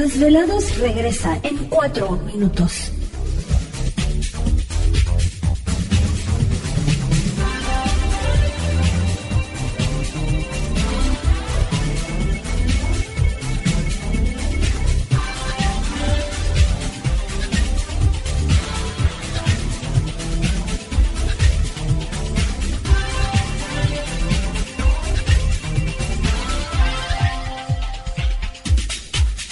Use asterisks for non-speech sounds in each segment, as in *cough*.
Desvelados regresa en 4 minutos.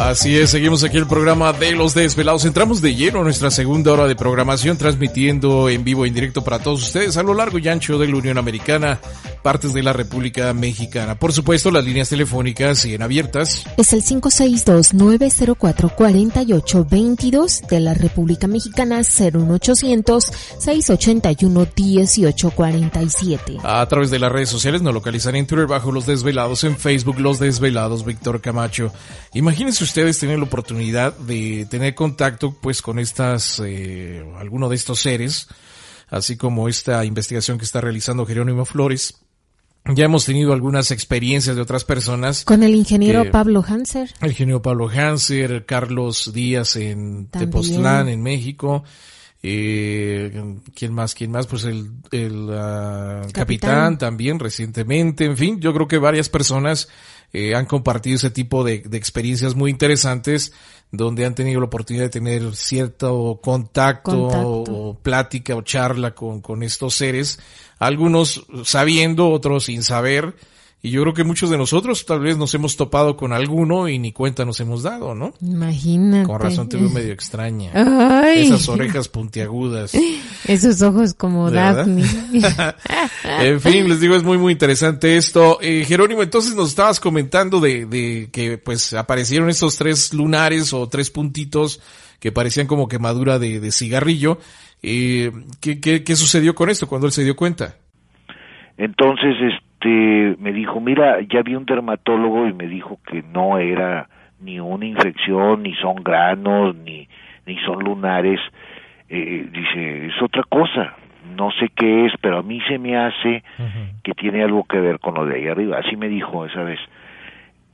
Así es, seguimos aquí el programa de los desvelados. Entramos de lleno a nuestra segunda hora de programación, transmitiendo en vivo e en directo para todos ustedes a lo largo y ancho de la Unión Americana, partes de la República Mexicana. Por supuesto, las líneas telefónicas siguen abiertas. Es el 562-904-4822 de la República Mexicana, 01800-681-1847. A través de las redes sociales nos localizan en Twitter bajo Los Desvelados, en Facebook Los Desvelados, Víctor Camacho. Imagínense ustedes tener la oportunidad de tener contacto pues con estas, eh, alguno de estos seres, así como esta investigación que está realizando Jerónimo Flores. Ya hemos tenido algunas experiencias de otras personas. Con el ingeniero que- Pablo Hanser. El ingeniero Pablo Hanser, Carlos Díaz en También. Tepoztlán, en México. Eh, ¿Quién más? ¿Quién más? Pues el, el capitán. Capitán. también recientemente. En fin, yo creo que varias personas eh, han compartido ese tipo de, de experiencias muy interesantes donde han tenido la oportunidad de tener cierto contacto, Contacto. o plática o charla con, con estos seres. Algunos sabiendo, otros sin saber. Y yo creo que muchos de nosotros tal vez nos hemos topado con alguno y ni cuenta nos hemos dado, ¿no? Imagínate. Con razón te veo medio extraña. Ay. Esas orejas puntiagudas. Esos ojos como. Daphne. *laughs* en fin, les digo, es muy, muy interesante esto. Eh, Jerónimo, entonces nos estabas comentando de, de que pues aparecieron estos tres lunares o tres puntitos que parecían como quemadura de, de cigarrillo. Eh, ¿qué, qué, qué sucedió con esto cuando él se dio cuenta? Entonces, este, me dijo, mira, ya vi un dermatólogo y me dijo que no era ni una infección, ni son granos, ni, ni son lunares. Eh, dice, es otra cosa, no sé qué es, pero a mí se me hace que tiene algo que ver con lo de ahí arriba. Así me dijo esa vez.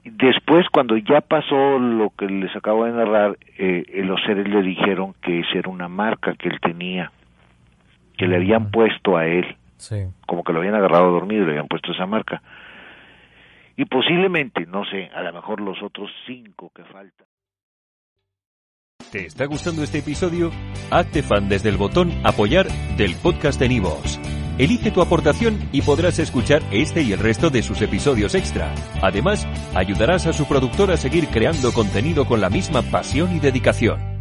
Después, cuando ya pasó lo que les acabo de narrar, eh, los seres le dijeron que esa era una marca que él tenía, que le habían puesto a él Sí. como que lo habían agarrado dormido y le habían puesto esa marca. Y posiblemente, no sé, a lo mejor los otros cinco que faltan. ¿Te está gustando este episodio? Hazte fan desde el botón Apoyar del podcast de Nivos. Elige tu aportación y podrás escuchar este y el resto de sus episodios extra. Además, ayudarás a su productor a seguir creando contenido con la misma pasión y dedicación.